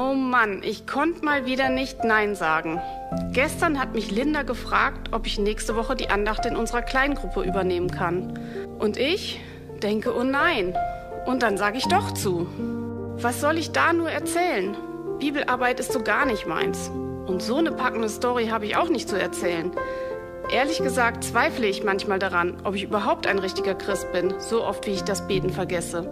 Oh Mann, ich konnte mal wieder nicht Nein sagen. Gestern hat mich Linda gefragt, ob ich nächste Woche die Andacht in unserer Kleingruppe übernehmen kann. Und ich denke, oh nein. Und dann sage ich doch zu. Was soll ich da nur erzählen? Bibelarbeit ist so gar nicht meins. Und so eine packende Story habe ich auch nicht zu erzählen. Ehrlich gesagt zweifle ich manchmal daran, ob ich überhaupt ein richtiger Christ bin, so oft wie ich das Beten vergesse.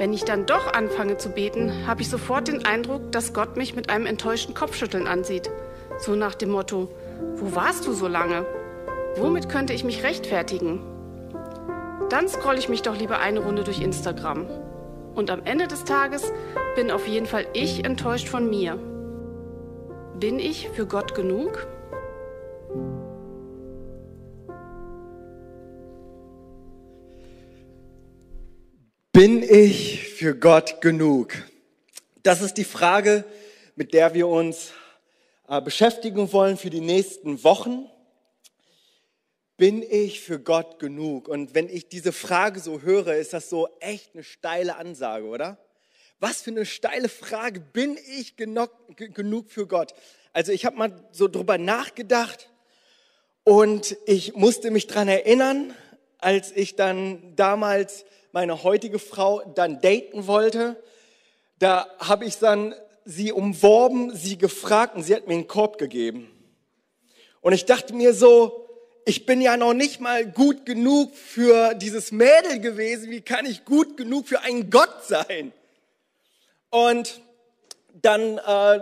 Wenn ich dann doch anfange zu beten, habe ich sofort den Eindruck, dass Gott mich mit einem enttäuschten Kopfschütteln ansieht. So nach dem Motto, wo warst du so lange? Womit könnte ich mich rechtfertigen? Dann scrolle ich mich doch lieber eine Runde durch Instagram. Und am Ende des Tages bin auf jeden Fall ich enttäuscht von mir. Bin ich für Gott genug? Bin ich für Gott genug? Das ist die Frage, mit der wir uns äh, beschäftigen wollen für die nächsten Wochen. Bin ich für Gott genug? Und wenn ich diese Frage so höre, ist das so echt eine steile Ansage, oder? Was für eine steile Frage. Bin ich genug, für Gott? Also ich habe mal so drüber nachgedacht und ich musste mich dran erinnern, als ich dann damals meine heutige Frau dann daten wollte, da habe ich dann sie umworben, sie gefragt und sie hat mir einen Korb gegeben. Und ich dachte mir so, ich bin ja noch nicht mal gut genug für dieses Mädel gewesen. Wie kann ich gut genug für einen Gott sein? Und dann äh,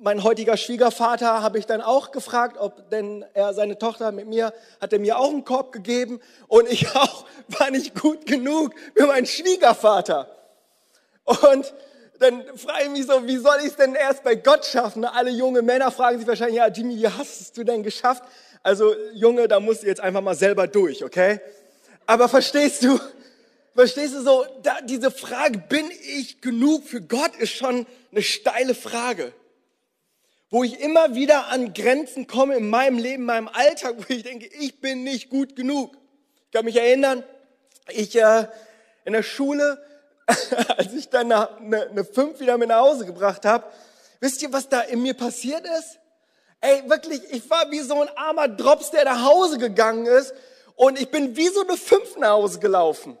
mein heutiger Schwiegervater habe ich dann auch gefragt, ob denn er seine Tochter mit mir, hat er mir auch einen Korb gegeben und ich auch war nicht gut genug für meinen Schwiegervater. Und dann frage ich mich so, wie soll ich es denn erst bei Gott schaffen? Alle junge Männer fragen sich wahrscheinlich, ja Jimmy, wie hast du denn geschafft? Also Junge, da musst du jetzt einfach mal selber durch, okay? Aber verstehst du, verstehst du so, da, diese Frage, bin ich genug für Gott, ist schon eine steile Frage wo ich immer wieder an Grenzen komme in meinem Leben, in meinem Alltag, wo ich denke, ich bin nicht gut genug. Ich kann mich erinnern, ich äh, in der Schule, als ich dann eine, eine 5 wieder mit nach Hause gebracht habe, wisst ihr, was da in mir passiert ist? Ey, wirklich, ich war wie so ein armer Drops, der nach Hause gegangen ist und ich bin wie so eine 5 nach Hause gelaufen.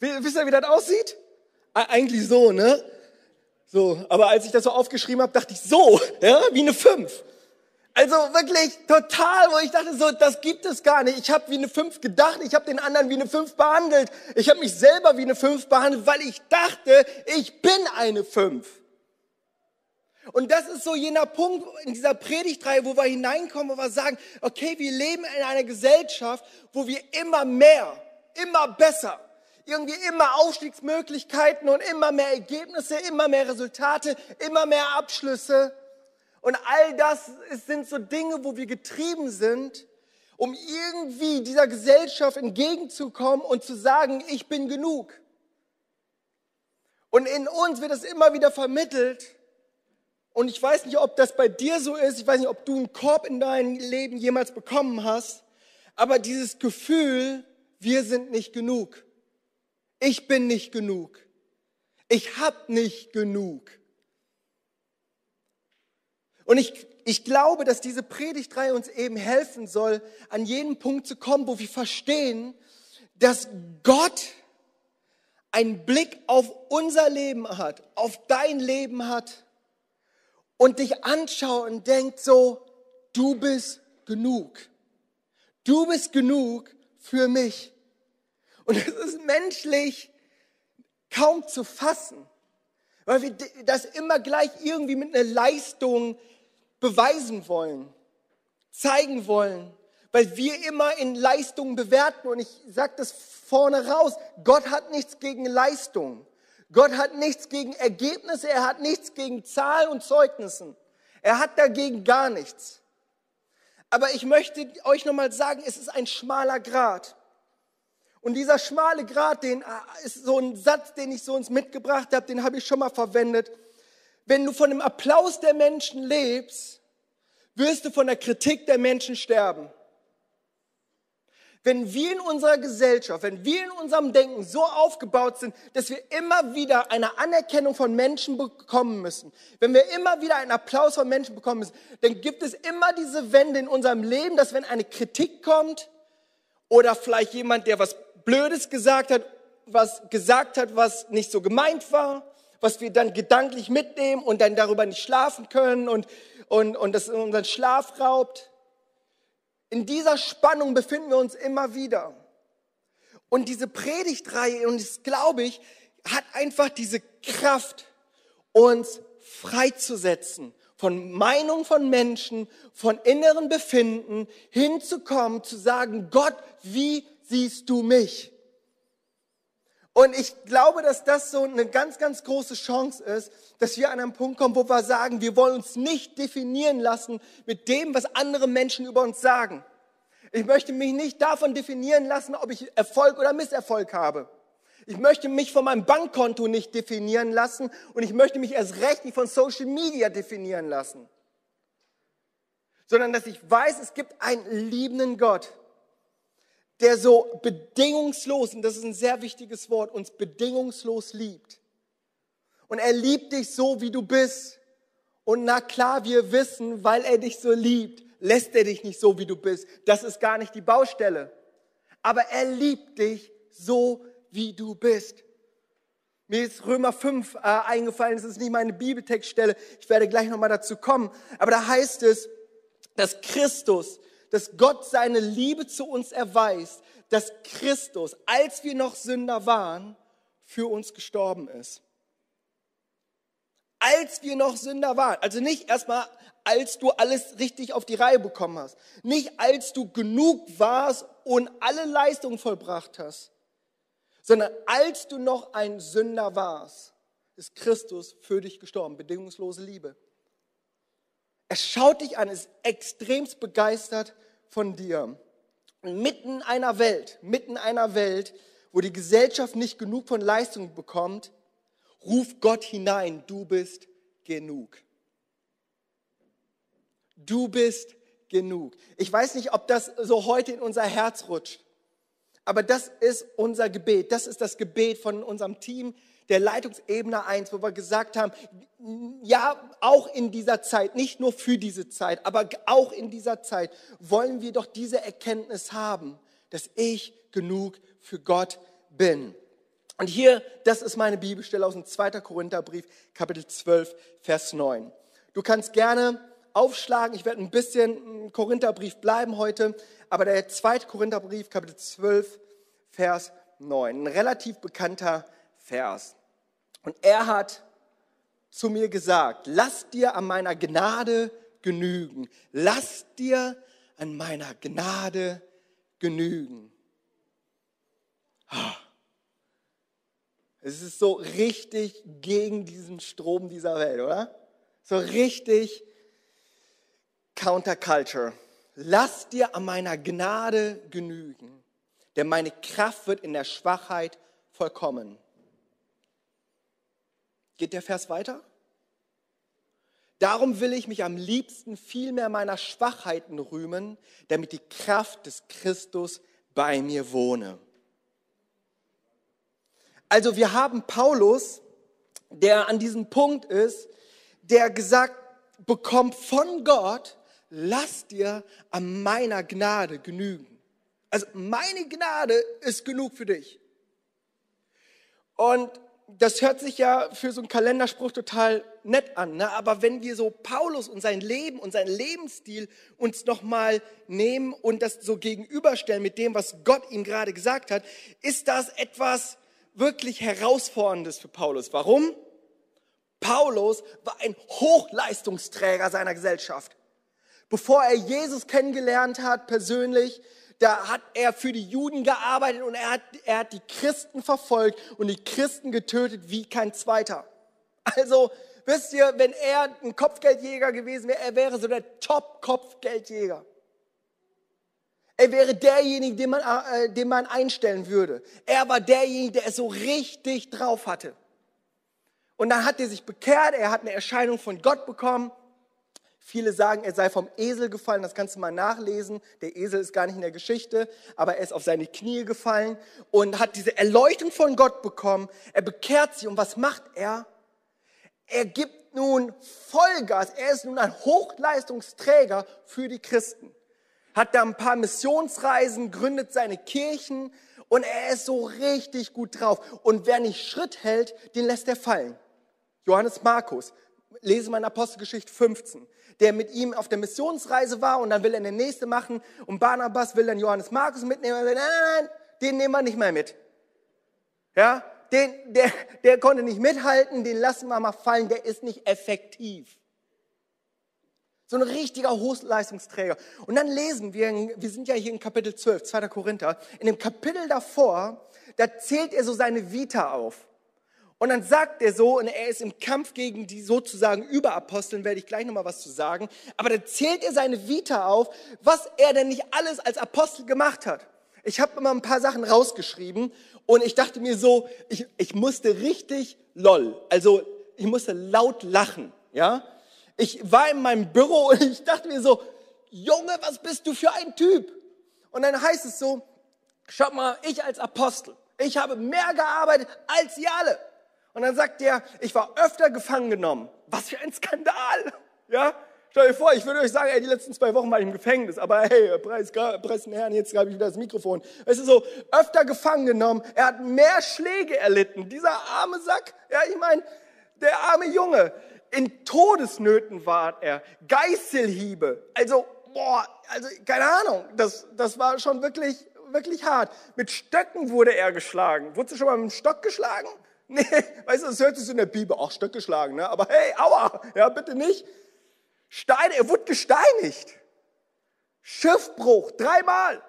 Wisst ihr, wie das aussieht? Eigentlich so, ne? So, aber als ich das so aufgeschrieben habe, dachte ich so, ja, wie eine Fünf. Also wirklich total, wo ich dachte so, das gibt es gar nicht. Ich habe wie eine Fünf gedacht, ich habe den anderen wie eine Fünf behandelt. Ich habe mich selber wie eine Fünf behandelt, weil ich dachte, ich bin eine Fünf. Und das ist so jener Punkt in dieser Predigtreihe, wo wir hineinkommen, wo wir sagen, okay, wir leben in einer Gesellschaft, wo wir immer mehr, immer besser, irgendwie immer Aufstiegsmöglichkeiten und immer mehr Ergebnisse, immer mehr Resultate, immer mehr Abschlüsse. Und all das sind so Dinge, wo wir getrieben sind, um irgendwie dieser Gesellschaft entgegenzukommen und zu sagen, ich bin genug. Und in uns wird es immer wieder vermittelt. Und ich weiß nicht, ob das bei dir so ist. Ich weiß nicht, ob du einen Korb in deinem Leben jemals bekommen hast. Aber dieses Gefühl, wir sind nicht genug. Ich bin nicht genug. Ich habe nicht genug. Und ich, ich glaube, dass diese Predigtreihe uns eben helfen soll, an jeden Punkt zu kommen, wo wir verstehen, dass Gott einen Blick auf unser Leben hat, auf dein Leben hat und dich anschaut und denkt so, du bist genug. Du bist genug für mich. Und es ist menschlich kaum zu fassen, weil wir das immer gleich irgendwie mit einer Leistung beweisen wollen, zeigen wollen, weil wir immer in Leistungen bewerten. Und ich sage das vorne raus, Gott hat nichts gegen Leistung. Gott hat nichts gegen Ergebnisse, er hat nichts gegen Zahlen und Zeugnissen. Er hat dagegen gar nichts. Aber ich möchte euch nochmal sagen, es ist ein schmaler Grat. Und dieser schmale Grat, den äh, ist so ein Satz, den ich so uns mitgebracht habe, den habe ich schon mal verwendet. Wenn du von dem Applaus der Menschen lebst, wirst du von der Kritik der Menschen sterben. wenn wir in unserer Gesellschaft, wenn wir in unserem Denken so aufgebaut sind, dass wir immer wieder eine Anerkennung von Menschen bekommen müssen, wenn wir immer wieder einen Applaus von Menschen bekommen müssen, dann gibt es immer diese Wende in unserem Leben, dass wenn eine Kritik kommt oder vielleicht jemand, der was Blödes gesagt hat, was gesagt hat, was nicht so gemeint war, was wir dann gedanklich mitnehmen und dann darüber nicht schlafen können und, und, und das unseren Schlaf raubt. In dieser Spannung befinden wir uns immer wieder. Und diese Predigtreihe, und das glaube ich, hat einfach diese Kraft, uns freizusetzen von Meinung von Menschen, von inneren Befinden, hinzukommen, zu sagen, Gott, wie siehst du mich? Und ich glaube, dass das so eine ganz, ganz große Chance ist, dass wir an einen Punkt kommen, wo wir sagen, wir wollen uns nicht definieren lassen mit dem, was andere Menschen über uns sagen. Ich möchte mich nicht davon definieren lassen, ob ich Erfolg oder Misserfolg habe. Ich möchte mich von meinem Bankkonto nicht definieren lassen und ich möchte mich erst recht nicht von Social Media definieren lassen. Sondern dass ich weiß, es gibt einen liebenden Gott, der so bedingungslos, und das ist ein sehr wichtiges Wort, uns bedingungslos liebt. Und er liebt dich so, wie du bist. Und na klar, wir wissen, weil er dich so liebt, lässt er dich nicht so, wie du bist. Das ist gar nicht die Baustelle. Aber er liebt dich so, wie du bist. Mir ist Römer 5 äh, eingefallen, das ist nicht meine Bibeltextstelle, ich werde gleich nochmal dazu kommen. Aber da heißt es, dass Christus dass Gott seine Liebe zu uns erweist, dass Christus, als wir noch Sünder waren, für uns gestorben ist. Als wir noch Sünder waren. Also nicht erstmal, als du alles richtig auf die Reihe bekommen hast. Nicht als du genug warst und alle Leistungen vollbracht hast. Sondern als du noch ein Sünder warst, ist Christus für dich gestorben. Bedingungslose Liebe. Er schaut dich an, ist extremst begeistert von dir. Mitten einer Welt, mitten einer Welt, wo die Gesellschaft nicht genug von Leistung bekommt, ruft Gott hinein, du bist genug. Du bist genug. Ich weiß nicht, ob das so heute in unser Herz rutscht, aber das ist unser Gebet. Das ist das Gebet von unserem Team der Leitungsebene 1, wo wir gesagt haben, ja, auch in dieser Zeit, nicht nur für diese Zeit, aber auch in dieser Zeit wollen wir doch diese Erkenntnis haben, dass ich genug für Gott bin. Und hier, das ist meine Bibelstelle aus dem 2. Korintherbrief, Kapitel 12, Vers 9. Du kannst gerne aufschlagen, ich werde ein bisschen im Korintherbrief bleiben heute, aber der 2. Korintherbrief, Kapitel 12, Vers 9, ein relativ bekannter Vers. Und er hat zu mir gesagt, lass dir an meiner Gnade genügen. Lass dir an meiner Gnade genügen. Es ist so richtig gegen diesen Strom dieser Welt, oder? So richtig Counterculture. Lass dir an meiner Gnade genügen, denn meine Kraft wird in der Schwachheit vollkommen. Geht der Vers weiter? Darum will ich mich am liebsten viel mehr meiner Schwachheiten rühmen, damit die Kraft des Christus bei mir wohne. Also wir haben Paulus, der an diesem Punkt ist, der gesagt bekommt von Gott, lass dir an meiner Gnade genügen. Also meine Gnade ist genug für dich. Und das hört sich ja für so einen Kalenderspruch total nett an, ne? aber wenn wir so Paulus und sein Leben und sein Lebensstil uns nochmal nehmen und das so gegenüberstellen mit dem, was Gott ihm gerade gesagt hat, ist das etwas wirklich Herausforderndes für Paulus. Warum? Paulus war ein Hochleistungsträger seiner Gesellschaft. Bevor er Jesus kennengelernt hat persönlich, da hat er für die Juden gearbeitet und er hat, er hat die Christen verfolgt und die Christen getötet wie kein zweiter. Also, wisst ihr, wenn er ein Kopfgeldjäger gewesen wäre, er wäre so der Top-Kopfgeldjäger. Er wäre derjenige, den man, äh, den man einstellen würde. Er war derjenige, der es so richtig drauf hatte. Und dann hat er sich bekehrt, er hat eine Erscheinung von Gott bekommen Viele sagen, er sei vom Esel gefallen, das kannst du mal nachlesen. Der Esel ist gar nicht in der Geschichte, aber er ist auf seine Knie gefallen und hat diese Erleuchtung von Gott bekommen. Er bekehrt sich und was macht er? Er gibt nun Vollgas, er ist nun ein Hochleistungsträger für die Christen. Hat da ein paar Missionsreisen, gründet seine Kirchen und er ist so richtig gut drauf. Und wer nicht Schritt hält, den lässt er fallen. Johannes Markus, lese mal in Apostelgeschichte 15 der mit ihm auf der Missionsreise war und dann will er eine nächste machen und Barnabas will dann Johannes Markus mitnehmen und sagt, nein, nein, nein, den nehmen wir nicht mehr mit. Ja, den, der, der konnte nicht mithalten, den lassen wir mal fallen, der ist nicht effektiv. So ein richtiger Hochleistungsträger. Und dann lesen wir, wir sind ja hier in Kapitel 12, 2. Korinther, in dem Kapitel davor, da zählt er so seine Vita auf. Und dann sagt er so, und er ist im Kampf gegen die sozusagen Überaposteln, werde ich gleich nochmal was zu sagen. Aber da zählt er seine Vita auf, was er denn nicht alles als Apostel gemacht hat. Ich habe immer ein paar Sachen rausgeschrieben und ich dachte mir so, ich, ich musste richtig lol, also ich musste laut lachen, ja. Ich war in meinem Büro und ich dachte mir so, Junge, was bist du für ein Typ? Und dann heißt es so, schau mal, ich als Apostel, ich habe mehr gearbeitet als sie alle. Und dann sagt er, ich war öfter gefangen genommen. Was für ein Skandal. Ja? Stell dir vor, ich würde euch sagen, ey, die letzten zwei Wochen war ich im Gefängnis, aber hey, preis, preis den Herrn, jetzt habe ich wieder das Mikrofon. Es ist so, öfter gefangen genommen, er hat mehr Schläge erlitten. Dieser arme Sack, ja, ich meine, der arme Junge, in Todesnöten war er, Geißelhiebe, also, boah, also, keine Ahnung, das, das war schon wirklich, wirklich hart. Mit Stöcken wurde er geschlagen. Wurdest du schon mal mit dem Stock geschlagen? Nee, weißt du, das hört sich so in der Bibel, auch Stöcke schlagen, ne? aber hey, aua, ja, bitte nicht. Steine, er wurde gesteinigt. Schiffbruch, dreimal.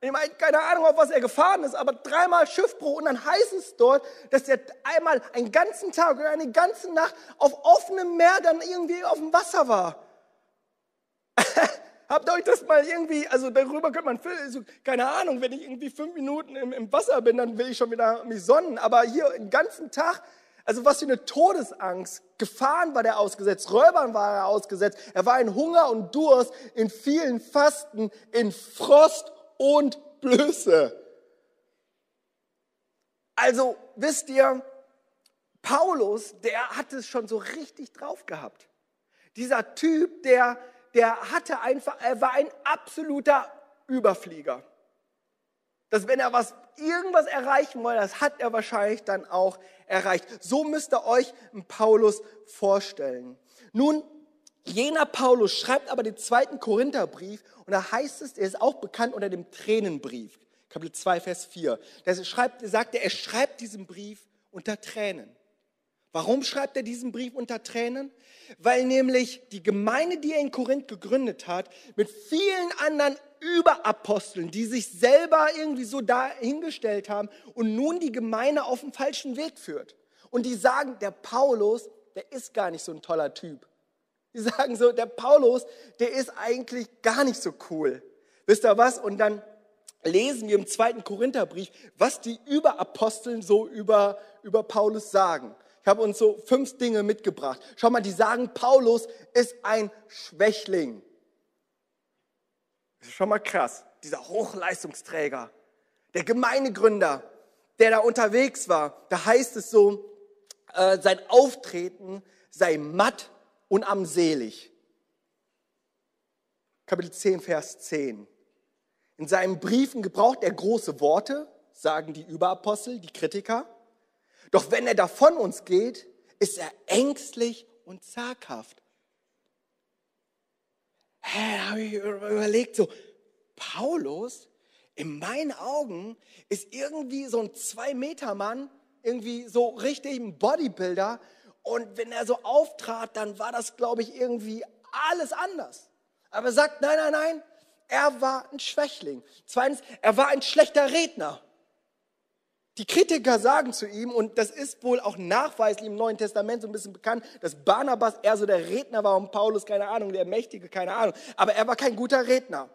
Ich meine, keine Ahnung, auf was er gefahren ist, aber dreimal Schiffbruch. Und dann heißt es dort, dass er einmal einen ganzen Tag oder eine ganze Nacht auf offenem Meer dann irgendwie auf dem Wasser war. Habt ihr euch das mal irgendwie, also darüber könnte man, also, keine Ahnung, wenn ich irgendwie fünf Minuten im, im Wasser bin, dann will ich schon wieder mich sonnen. Aber hier den ganzen Tag, also was für eine Todesangst. Gefahren war der ausgesetzt, Räubern war er ausgesetzt. Er war in Hunger und Durst, in vielen Fasten, in Frost und Blöße. Also wisst ihr, Paulus, der hat es schon so richtig drauf gehabt. Dieser Typ, der der hatte einfach, er war ein absoluter Überflieger. Dass wenn er was, irgendwas erreichen wollte, das hat er wahrscheinlich dann auch erreicht. So müsst ihr euch einen Paulus vorstellen. Nun, jener Paulus schreibt aber den zweiten Korintherbrief und da heißt es, er ist auch bekannt unter dem Tränenbrief. Kapitel 2, Vers 4. Da sagt er, er schreibt diesen Brief unter Tränen. Warum schreibt er diesen Brief unter Tränen? Weil nämlich die Gemeinde, die er in Korinth gegründet hat, mit vielen anderen Überaposteln, die sich selber irgendwie so dahingestellt haben und nun die Gemeinde auf den falschen Weg führt. Und die sagen, der Paulus, der ist gar nicht so ein toller Typ. Die sagen so, der Paulus, der ist eigentlich gar nicht so cool. Wisst ihr was? Und dann lesen wir im zweiten Korintherbrief, was die Überaposteln so über, über Paulus sagen. Ich habe uns so fünf Dinge mitgebracht. Schau mal, die sagen, Paulus ist ein Schwächling. Das ist schon mal krass. Dieser Hochleistungsträger, der Gemeindegründer, der da unterwegs war, da heißt es so, äh, sein Auftreten sei matt und armselig. Kapitel 10, Vers 10. In seinen Briefen gebraucht er große Worte, sagen die Überapostel, die Kritiker. Doch wenn er davon uns geht, ist er ängstlich und zaghaft. Hä, da habe ich überlegt, so, Paulus, in meinen Augen, ist irgendwie so ein Zwei-Meter-Mann, irgendwie so richtig ein Bodybuilder. Und wenn er so auftrat, dann war das, glaube ich, irgendwie alles anders. Aber er sagt, nein, nein, nein, er war ein Schwächling. Zweitens, er war ein schlechter Redner. Die Kritiker sagen zu ihm, und das ist wohl auch nachweislich im Neuen Testament so ein bisschen bekannt, dass Barnabas eher so der Redner war und Paulus, keine Ahnung, der Mächtige, keine Ahnung. Aber er war kein guter Redner.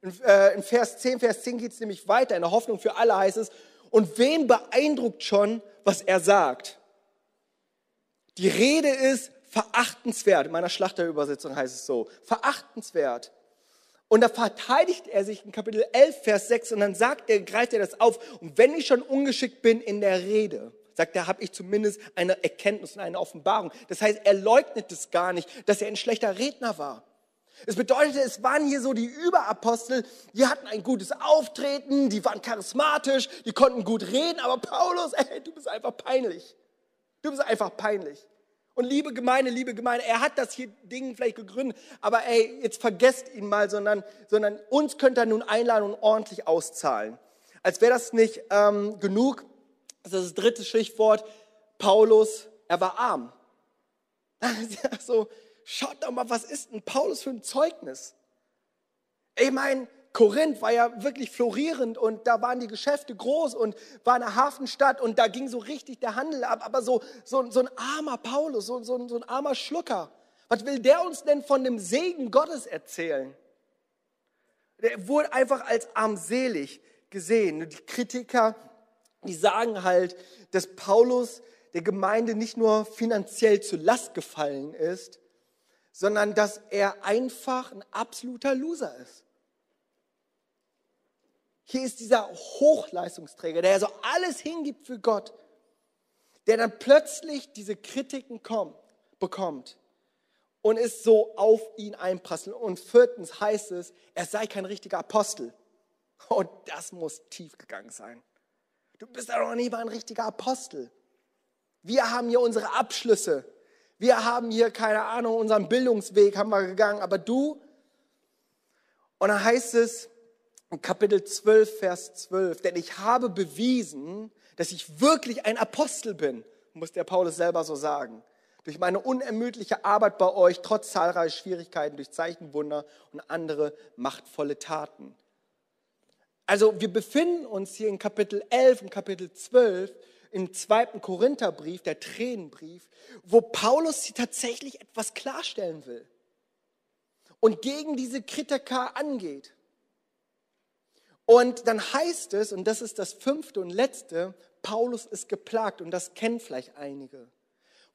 In, äh, in Vers 10, Vers 10 geht es nämlich weiter. In der Hoffnung für alle heißt es, und wen beeindruckt schon, was er sagt? Die Rede ist verachtenswert. In meiner Schlachterübersetzung heißt es so, verachtenswert. Und da verteidigt er sich in Kapitel 11, Vers 6 und dann sagt er, greift er das auf. Und wenn ich schon ungeschickt bin in der Rede, sagt er, habe ich zumindest eine Erkenntnis und eine Offenbarung. Das heißt, er leugnet es gar nicht, dass er ein schlechter Redner war. Es bedeutete, es waren hier so die Überapostel, die hatten ein gutes Auftreten, die waren charismatisch, die konnten gut reden, aber Paulus, ey, du bist einfach peinlich. Du bist einfach peinlich. Und liebe Gemeinde, liebe Gemeinde, er hat das hier Ding vielleicht gegründet, aber ey, jetzt vergesst ihn mal, sondern, sondern uns könnt er nun einladen und ordentlich auszahlen. Als wäre das nicht ähm, genug, das ist das dritte Stichwort, Paulus, er war arm. so, schaut doch mal, was ist denn Paulus für ein Zeugnis? Ich meine, Korinth war ja wirklich florierend und da waren die Geschäfte groß und war eine Hafenstadt und da ging so richtig der Handel ab. Aber so, so, so ein armer Paulus, so, so, so ein armer Schlucker, was will der uns denn von dem Segen Gottes erzählen? Der wurde einfach als armselig gesehen. Die Kritiker, die sagen halt, dass Paulus der Gemeinde nicht nur finanziell zur Last gefallen ist, sondern dass er einfach ein absoluter Loser ist. Hier ist dieser Hochleistungsträger, der so alles hingibt für Gott, der dann plötzlich diese Kritiken kommt, bekommt und es so auf ihn einprasselt. Und viertens heißt es, er sei kein richtiger Apostel. Und das muss tief gegangen sein. Du bist ja noch nie mal ein richtiger Apostel. Wir haben hier unsere Abschlüsse. Wir haben hier, keine Ahnung, unseren Bildungsweg haben wir gegangen. Aber du, und dann heißt es, Kapitel 12, Vers 12, denn ich habe bewiesen, dass ich wirklich ein Apostel bin, muss der Paulus selber so sagen. Durch meine unermüdliche Arbeit bei euch, trotz zahlreicher Schwierigkeiten, durch Zeichenwunder und andere machtvolle Taten. Also wir befinden uns hier in Kapitel 11 und Kapitel 12 im zweiten Korintherbrief, der Tränenbrief, wo Paulus sie tatsächlich etwas klarstellen will und gegen diese Kritiker angeht. Und dann heißt es, und das ist das fünfte und letzte, Paulus ist geplagt, und das kennen vielleicht einige,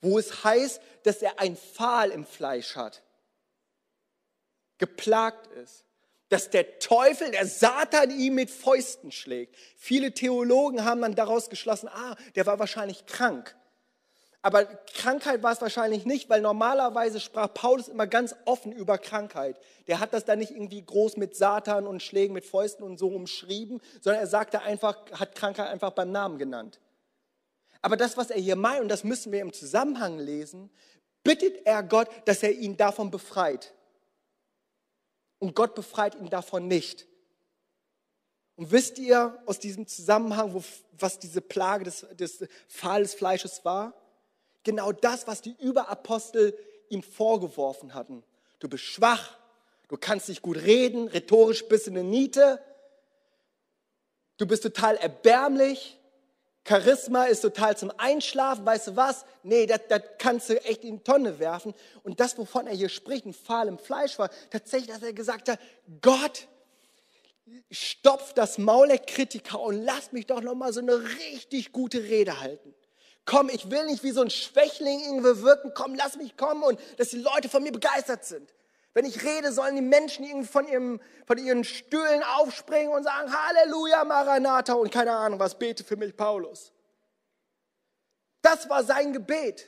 wo es heißt, dass er ein Pfahl im Fleisch hat, geplagt ist, dass der Teufel, der Satan ihm mit Fäusten schlägt. Viele Theologen haben dann daraus geschlossen, ah, der war wahrscheinlich krank. Aber Krankheit war es wahrscheinlich nicht, weil normalerweise sprach Paulus immer ganz offen über Krankheit. Der hat das dann nicht irgendwie groß mit Satan und Schlägen mit Fäusten und so umschrieben, sondern er sagte einfach, hat Krankheit einfach beim Namen genannt. Aber das, was er hier meint, und das müssen wir im Zusammenhang lesen, bittet er Gott, dass er ihn davon befreit. Und Gott befreit ihn davon nicht. Und wisst ihr aus diesem Zusammenhang, wo, was diese Plage des, des Pfahl des Fleisches war? Genau das, was die Überapostel ihm vorgeworfen hatten. Du bist schwach, du kannst nicht gut reden, rhetorisch bist du eine Niete, du bist total erbärmlich, Charisma ist total zum Einschlafen, weißt du was? Nee, das, das kannst du echt in die Tonne werfen. Und das, wovon er hier spricht, ein Pfahl im Fleisch war, tatsächlich, dass er gesagt hat, Gott, stopf das Maul der Kritiker und lass mich doch noch mal so eine richtig gute Rede halten komm, ich will nicht wie so ein Schwächling irgendwie wirken, komm, lass mich kommen und dass die Leute von mir begeistert sind. Wenn ich rede, sollen die Menschen irgendwie von, ihrem, von ihren Stühlen aufspringen und sagen, Halleluja, Maranatha und keine Ahnung was, bete für mich, Paulus. Das war sein Gebet,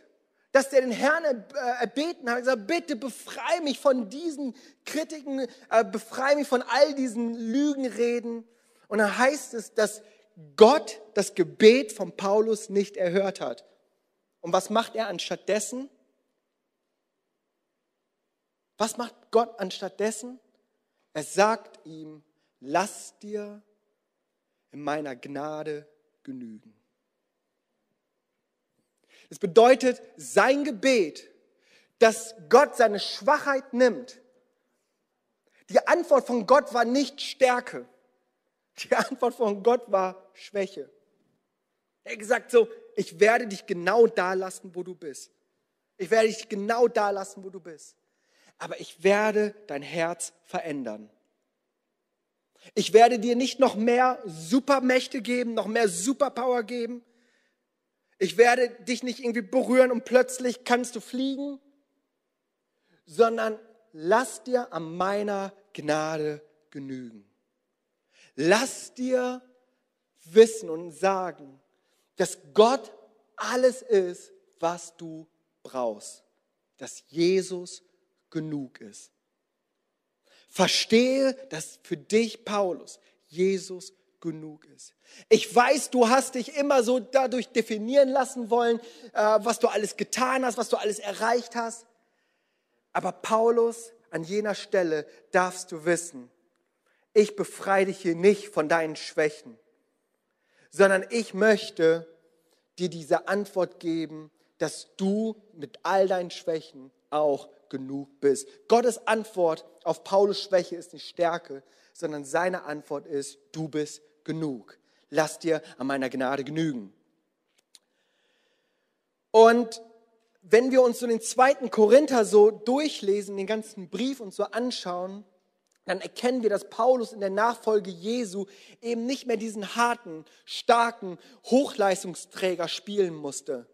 dass der den Herrn äh, erbeten hat, gesagt, bitte befreie mich von diesen Kritiken, äh, befreie mich von all diesen Lügenreden. Und dann heißt es, dass Gott das Gebet von Paulus nicht erhört hat. Und was macht er anstattdessen? Was macht Gott anstattdessen? Er sagt ihm, lass dir in meiner Gnade genügen. Das bedeutet, sein Gebet, dass Gott seine Schwachheit nimmt. Die Antwort von Gott war nicht Stärke. Die Antwort von Gott war Schwäche. Er hat gesagt so, ich werde dich genau da lassen, wo du bist. Ich werde dich genau da lassen, wo du bist. Aber ich werde dein Herz verändern. Ich werde dir nicht noch mehr Supermächte geben, noch mehr Superpower geben. Ich werde dich nicht irgendwie berühren und plötzlich kannst du fliegen. sondern lass dir an meiner Gnade genügen. Lass dir wissen und sagen, dass Gott alles ist, was du brauchst. Dass Jesus genug ist. Verstehe, dass für dich, Paulus, Jesus genug ist. Ich weiß, du hast dich immer so dadurch definieren lassen wollen, äh, was du alles getan hast, was du alles erreicht hast. Aber Paulus, an jener Stelle darfst du wissen, ich befreie dich hier nicht von deinen Schwächen, sondern ich möchte dir diese Antwort geben, dass du mit all deinen Schwächen auch genug bist. Gottes Antwort auf Paulus Schwäche ist nicht Stärke, sondern seine Antwort ist, du bist genug. Lass dir an meiner Gnade genügen. Und wenn wir uns so den zweiten Korinther so durchlesen, den ganzen Brief und so anschauen, dann erkennen wir, dass Paulus in der Nachfolge Jesu eben nicht mehr diesen harten, starken Hochleistungsträger spielen musste.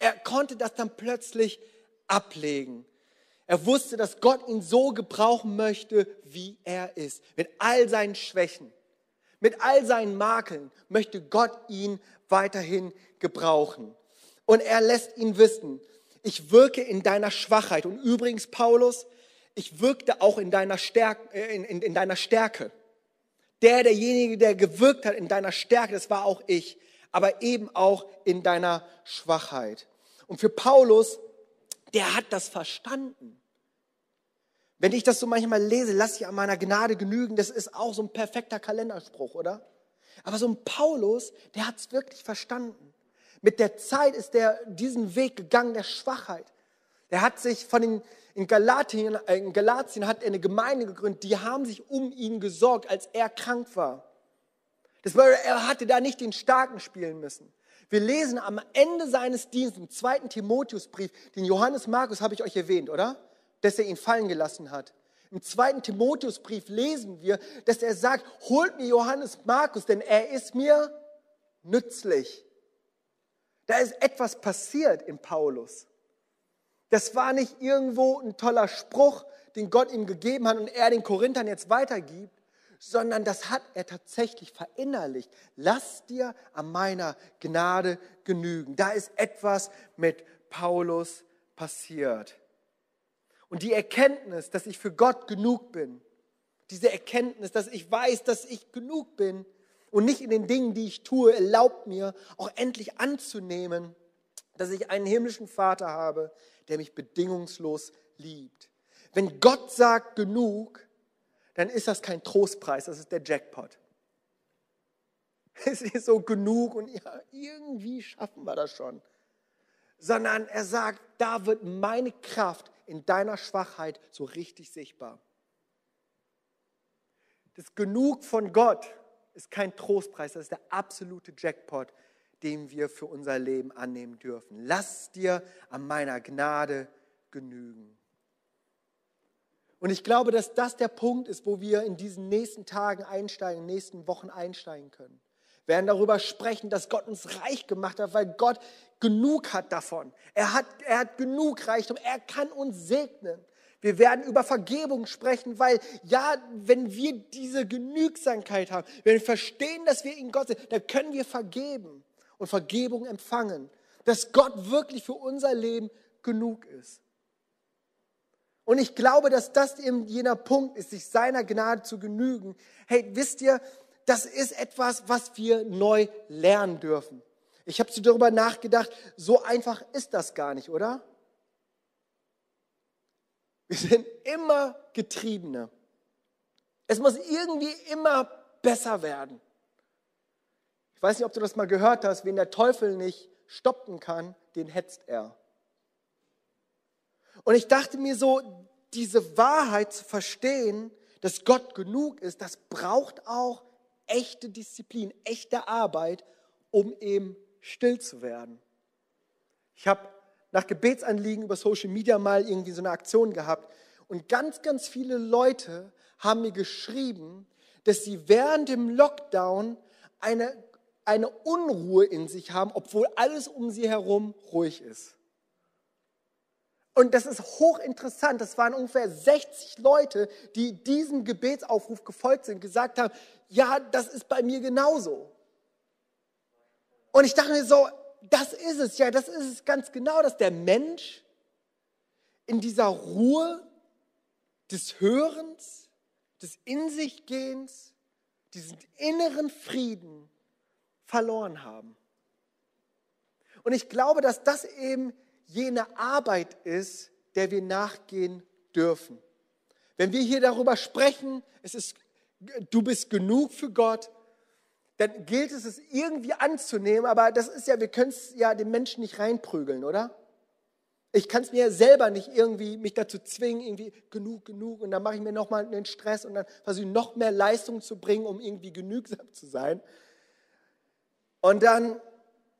Er konnte das dann plötzlich ablegen. Er wusste, dass Gott ihn so gebrauchen möchte, wie er ist, mit all seinen Schwächen, mit all seinen Makeln möchte Gott ihn weiterhin gebrauchen. Und er lässt ihn wissen, ich wirke in deiner Schwachheit. Und übrigens, Paulus, ich wirkte auch in deiner, Stärke, äh, in, in, in deiner Stärke. Der, derjenige, der gewirkt hat in deiner Stärke, das war auch ich, aber eben auch in deiner Schwachheit. Und für Paulus, der hat das verstanden. Wenn ich das so manchmal lese, lass ich an meiner Gnade genügen, das ist auch so ein perfekter Kalenderspruch, oder? Aber so ein Paulus, der hat es wirklich verstanden. Mit der Zeit ist er diesen Weg gegangen der Schwachheit. Er hat sich von den in Galatien, äh, in Galatien hat er eine Gemeinde gegründet, die haben sich um ihn gesorgt, als er krank war. Das war, er hatte da nicht den Starken spielen müssen. Wir lesen am Ende seines Dienstes, im zweiten Timotheusbrief, den Johannes Markus habe ich euch erwähnt, oder? Dass er ihn fallen gelassen hat. Im zweiten Timotheusbrief lesen wir, dass er sagt, holt mir Johannes Markus, denn er ist mir nützlich. Da ist etwas passiert in Paulus. Das war nicht irgendwo ein toller Spruch, den Gott ihm gegeben hat und er den Korinthern jetzt weitergibt, sondern das hat er tatsächlich verinnerlicht. Lass dir an meiner Gnade genügen. Da ist etwas mit Paulus passiert. Und die Erkenntnis, dass ich für Gott genug bin, diese Erkenntnis, dass ich weiß, dass ich genug bin und nicht in den Dingen, die ich tue, erlaubt mir auch endlich anzunehmen, dass ich einen himmlischen Vater habe, der mich bedingungslos liebt. Wenn Gott sagt genug, dann ist das kein Trostpreis, das ist der Jackpot. Es ist so genug und ja, irgendwie schaffen wir das schon. Sondern er sagt, da wird meine Kraft in deiner Schwachheit so richtig sichtbar. Das Genug von Gott ist kein Trostpreis, das ist der absolute Jackpot, den wir für unser Leben annehmen dürfen. Lass dir an meiner Gnade genügen. Und ich glaube, dass das der Punkt ist, wo wir in diesen nächsten Tagen einsteigen, in den nächsten Wochen einsteigen können. Wir werden darüber sprechen, dass Gott uns reich gemacht hat, weil Gott genug hat davon. Er hat, er hat genug Reichtum. Er kann uns segnen. Wir werden über Vergebung sprechen, weil ja, wenn wir diese Genügsamkeit haben, wenn wir verstehen, dass wir in Gott sind, dann können wir vergeben und Vergebung empfangen, dass Gott wirklich für unser Leben genug ist. Und ich glaube, dass das eben jener Punkt ist, sich seiner Gnade zu genügen. Hey, wisst ihr, das ist etwas, was wir neu lernen dürfen. Ich habe so darüber nachgedacht, so einfach ist das gar nicht, oder? Wir sind immer Getriebene. Es muss irgendwie immer besser werden. Ich weiß nicht, ob du das mal gehört hast, wen der Teufel nicht stoppen kann, den hetzt er. Und ich dachte mir so, diese Wahrheit zu verstehen, dass Gott genug ist, das braucht auch echte Disziplin, echte Arbeit, um eben still zu werden. Ich habe nach Gebetsanliegen über Social Media mal irgendwie so eine Aktion gehabt und ganz, ganz viele Leute haben mir geschrieben, dass sie während dem Lockdown eine eine Unruhe in sich haben, obwohl alles um sie herum ruhig ist. Und das ist hochinteressant. Das waren ungefähr 60 Leute, die diesem Gebetsaufruf gefolgt sind, gesagt haben, ja, das ist bei mir genauso. Und ich dachte mir so, das ist es, ja, das ist es ganz genau, dass der Mensch in dieser Ruhe des Hörens, des In sich Gehens, diesen inneren Frieden verloren haben. Und ich glaube, dass das eben jene Arbeit ist, der wir nachgehen dürfen. Wenn wir hier darüber sprechen, es ist, du bist genug für Gott, dann gilt es, es irgendwie anzunehmen, aber das ist ja, wir können es ja den Menschen nicht reinprügeln, oder? Ich kann es mir selber nicht irgendwie mich dazu zwingen, irgendwie genug, genug und dann mache ich mir nochmal einen Stress und dann versuche ich noch mehr Leistung zu bringen, um irgendwie genügsam zu sein. Und dann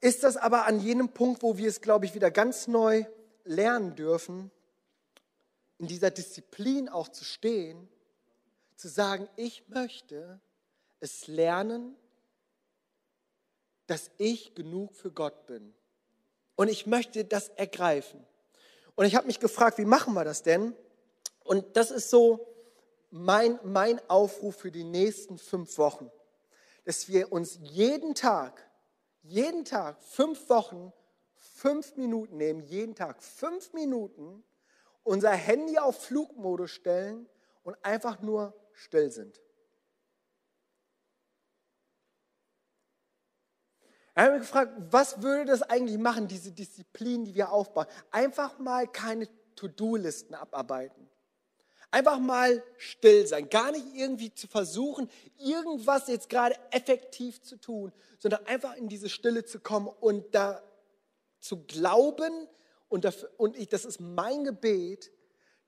ist das aber an jenem Punkt, wo wir es, glaube ich, wieder ganz neu lernen dürfen, in dieser Disziplin auch zu stehen, zu sagen, ich möchte es lernen, dass ich genug für Gott bin. Und ich möchte das ergreifen. Und ich habe mich gefragt, wie machen wir das denn? Und das ist so mein, mein Aufruf für die nächsten fünf Wochen, dass wir uns jeden Tag, jeden Tag, fünf Wochen, fünf Minuten nehmen, jeden Tag fünf Minuten, unser Handy auf Flugmodus stellen und einfach nur still sind. Er hat mich gefragt, was würde das eigentlich machen, diese Disziplin, die wir aufbauen? Einfach mal keine To-Do-Listen abarbeiten. Einfach mal still sein, gar nicht irgendwie zu versuchen, irgendwas jetzt gerade effektiv zu tun, sondern einfach in diese Stille zu kommen und da zu glauben und, dafür, und ich, das ist mein Gebet,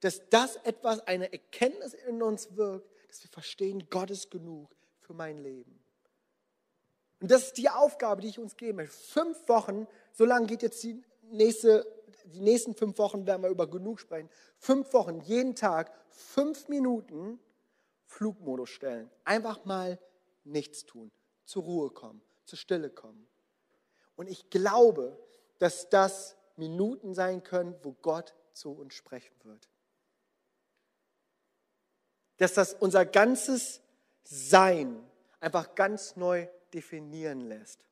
dass das etwas, eine Erkenntnis in uns wirkt, dass wir verstehen, Gott ist genug für mein Leben. Und das ist die Aufgabe, die ich uns gebe. Fünf Wochen, so lange geht jetzt die nächste, die nächsten fünf Wochen, werden wir über genug sprechen. Fünf Wochen, jeden Tag, fünf Minuten Flugmodus stellen. Einfach mal nichts tun, zur Ruhe kommen, zur Stille kommen. Und ich glaube, dass das Minuten sein können, wo Gott zu uns sprechen wird. Dass das unser ganzes Sein einfach ganz neu definieren lässt.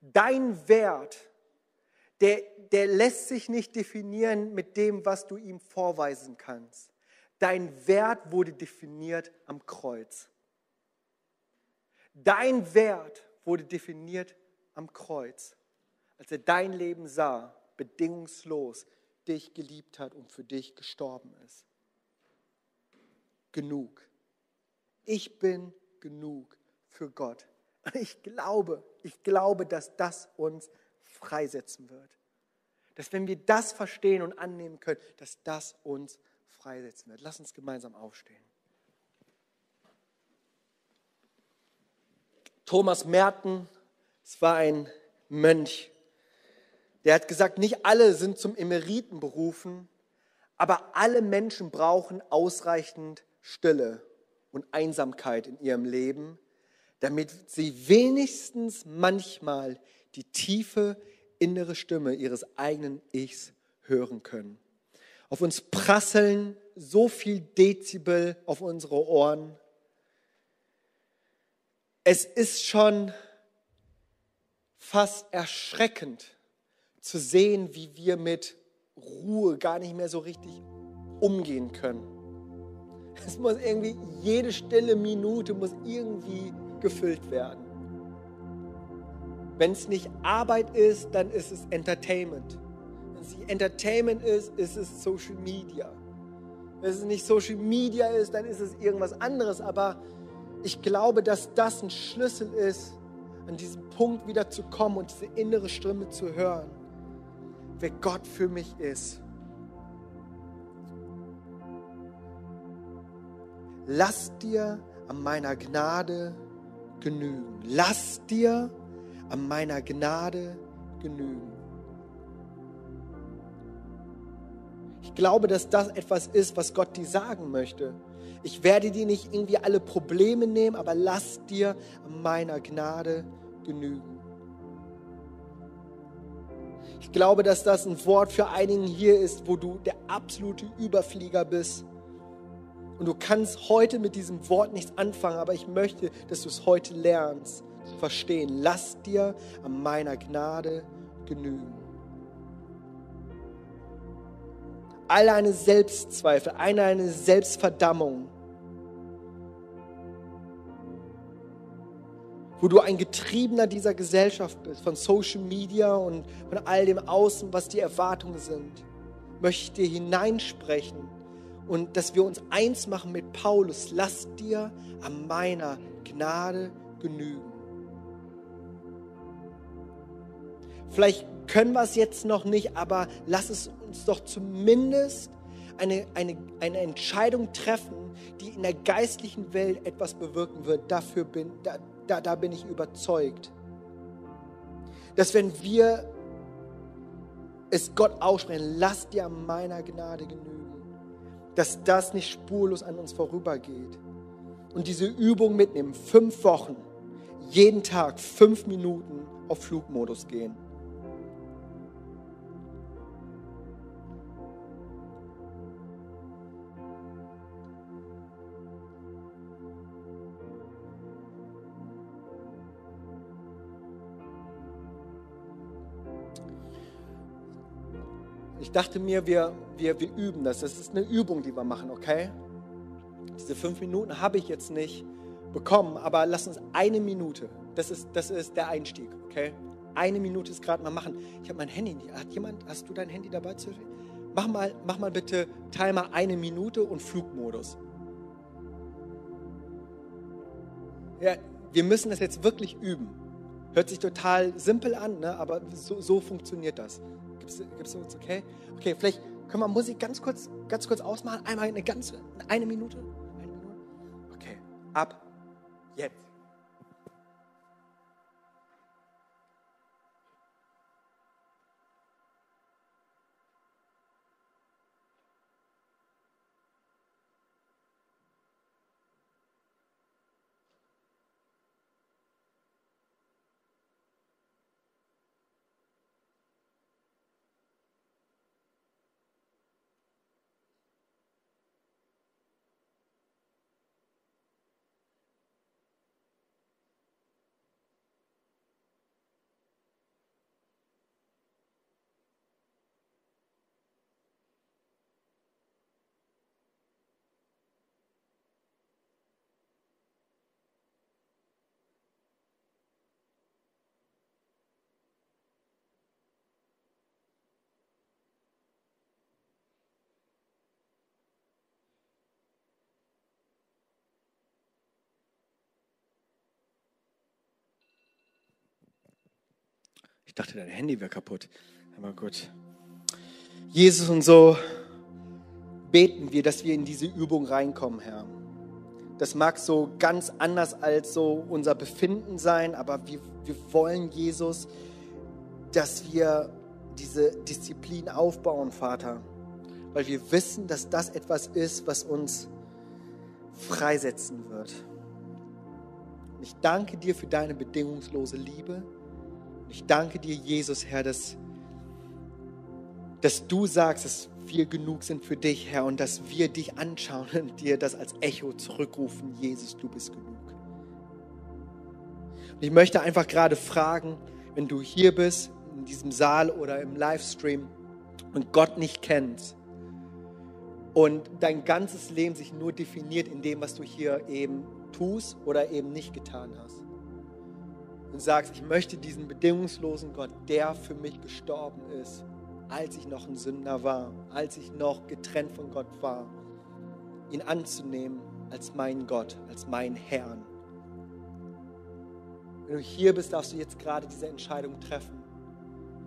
Dein Wert, der, der lässt sich nicht definieren mit dem, was du ihm vorweisen kannst. Dein Wert wurde definiert am Kreuz. Dein Wert wurde definiert am Kreuz, als er dein Leben sah, bedingungslos dich geliebt hat und für dich gestorben ist. Genug. Ich bin genug für Gott. Ich glaube, ich glaube, dass das uns freisetzen wird. Dass wenn wir das verstehen und annehmen können, dass das uns freisetzen wird. Lass uns gemeinsam aufstehen. Thomas Merten, es war ein Mönch, der hat gesagt, nicht alle sind zum Emeriten berufen, aber alle Menschen brauchen ausreichend Stille und Einsamkeit in ihrem Leben, damit sie wenigstens manchmal die tiefe innere Stimme ihres eigenen Ichs hören können. Auf uns prasseln so viel Dezibel auf unsere Ohren. Es ist schon fast erschreckend zu sehen, wie wir mit Ruhe gar nicht mehr so richtig umgehen können. Es muss irgendwie, jede stille Minute muss irgendwie gefüllt werden. Wenn es nicht Arbeit ist, dann ist es Entertainment. Wenn es nicht Entertainment ist, ist es Social Media. Wenn es nicht Social Media ist, dann ist es irgendwas anderes. Aber ich glaube, dass das ein Schlüssel ist, an diesen Punkt wieder zu kommen und diese innere Stimme zu hören, wer Gott für mich ist. Lass dir an meiner Gnade genügen. Lass dir an meiner Gnade genügen. Ich glaube, dass das etwas ist, was Gott dir sagen möchte. Ich werde dir nicht irgendwie alle Probleme nehmen, aber lass dir an meiner Gnade genügen. Ich glaube, dass das ein Wort für einigen hier ist, wo du der absolute Überflieger bist. Und du kannst heute mit diesem Wort nichts anfangen, aber ich möchte, dass du es heute lernst verstehen. Lass dir an meiner Gnade genügen. All deine Selbstzweifel, all deine Selbstverdammung, wo du ein Getriebener dieser Gesellschaft bist, von Social Media und von all dem Außen, was die Erwartungen sind, möchte ich dir hineinsprechen und dass wir uns eins machen mit Paulus. Lass dir an meiner Gnade genügen. Vielleicht können wir es jetzt noch nicht, aber lass es uns doch zumindest eine, eine, eine Entscheidung treffen, die in der geistlichen Welt etwas bewirken wird. Dafür bin, da, da, da bin ich überzeugt, dass wenn wir es Gott aussprechen, lass dir an meiner Gnade genügen, dass das nicht spurlos an uns vorübergeht. Und diese Übung mitnehmen, fünf Wochen, jeden Tag fünf Minuten auf Flugmodus gehen. Dachte mir, wir, wir, wir üben das. Das ist eine Übung, die wir machen, okay? Diese fünf Minuten habe ich jetzt nicht bekommen, aber lass uns eine Minute, das ist, das ist der Einstieg, okay? Eine Minute ist gerade mal machen. Ich habe mein Handy, hat jemand, hast du dein Handy dabei? Mach mal, mach mal bitte Timer eine Minute und Flugmodus. Ja, wir müssen das jetzt wirklich üben. Hört sich total simpel an, ne? aber so, so funktioniert das. Gibst du uns okay? Okay, vielleicht können wir Musik ganz kurz, ganz kurz ausmachen. Einmal eine ganze, eine Minute. Eine Minute. Okay, ab jetzt. Ich dachte, dein Handy wäre kaputt. Aber gut. Jesus und so beten wir, dass wir in diese Übung reinkommen, Herr. Das mag so ganz anders als so unser Befinden sein, aber wir, wir wollen, Jesus, dass wir diese Disziplin aufbauen, Vater. Weil wir wissen, dass das etwas ist, was uns freisetzen wird. ich danke dir für deine bedingungslose Liebe. Ich danke dir, Jesus, Herr, dass, dass du sagst, dass wir genug sind für dich, Herr, und dass wir dich anschauen und dir das als Echo zurückrufen, Jesus, du bist genug. Und ich möchte einfach gerade fragen, wenn du hier bist, in diesem Saal oder im Livestream und Gott nicht kennst und dein ganzes Leben sich nur definiert in dem, was du hier eben tust oder eben nicht getan hast und sagst, ich möchte diesen bedingungslosen Gott, der für mich gestorben ist, als ich noch ein Sünder war, als ich noch getrennt von Gott war, ihn anzunehmen als mein Gott, als mein Herrn. Wenn du hier bist, darfst du jetzt gerade diese Entscheidung treffen.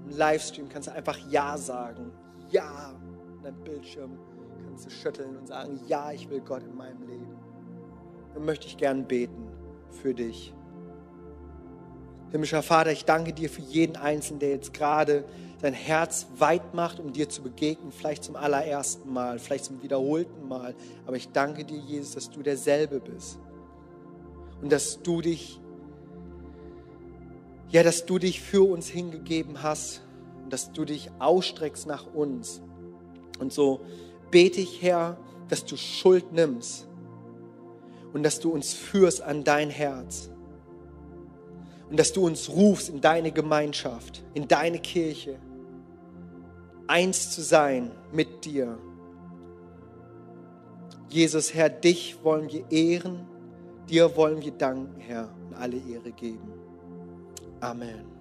Im Livestream kannst du einfach Ja sagen. Ja. Und dein Bildschirm kannst du schütteln und sagen, ja, ich will Gott in meinem Leben. Dann möchte ich gern beten für dich. Himmlischer Vater, ich danke dir für jeden Einzelnen, der jetzt gerade sein Herz weit macht, um dir zu begegnen, vielleicht zum allerersten Mal, vielleicht zum wiederholten Mal. Aber ich danke dir, Jesus, dass du derselbe bist. Und dass du dich, ja, dass du dich für uns hingegeben hast und dass du dich ausstreckst nach uns. Und so bete ich, Herr, dass du Schuld nimmst und dass du uns führst an dein Herz und dass du uns rufst in deine Gemeinschaft, in deine Kirche, eins zu sein mit dir. Jesus, Herr, dich wollen wir ehren, dir wollen wir danken, Herr, und alle Ehre geben. Amen.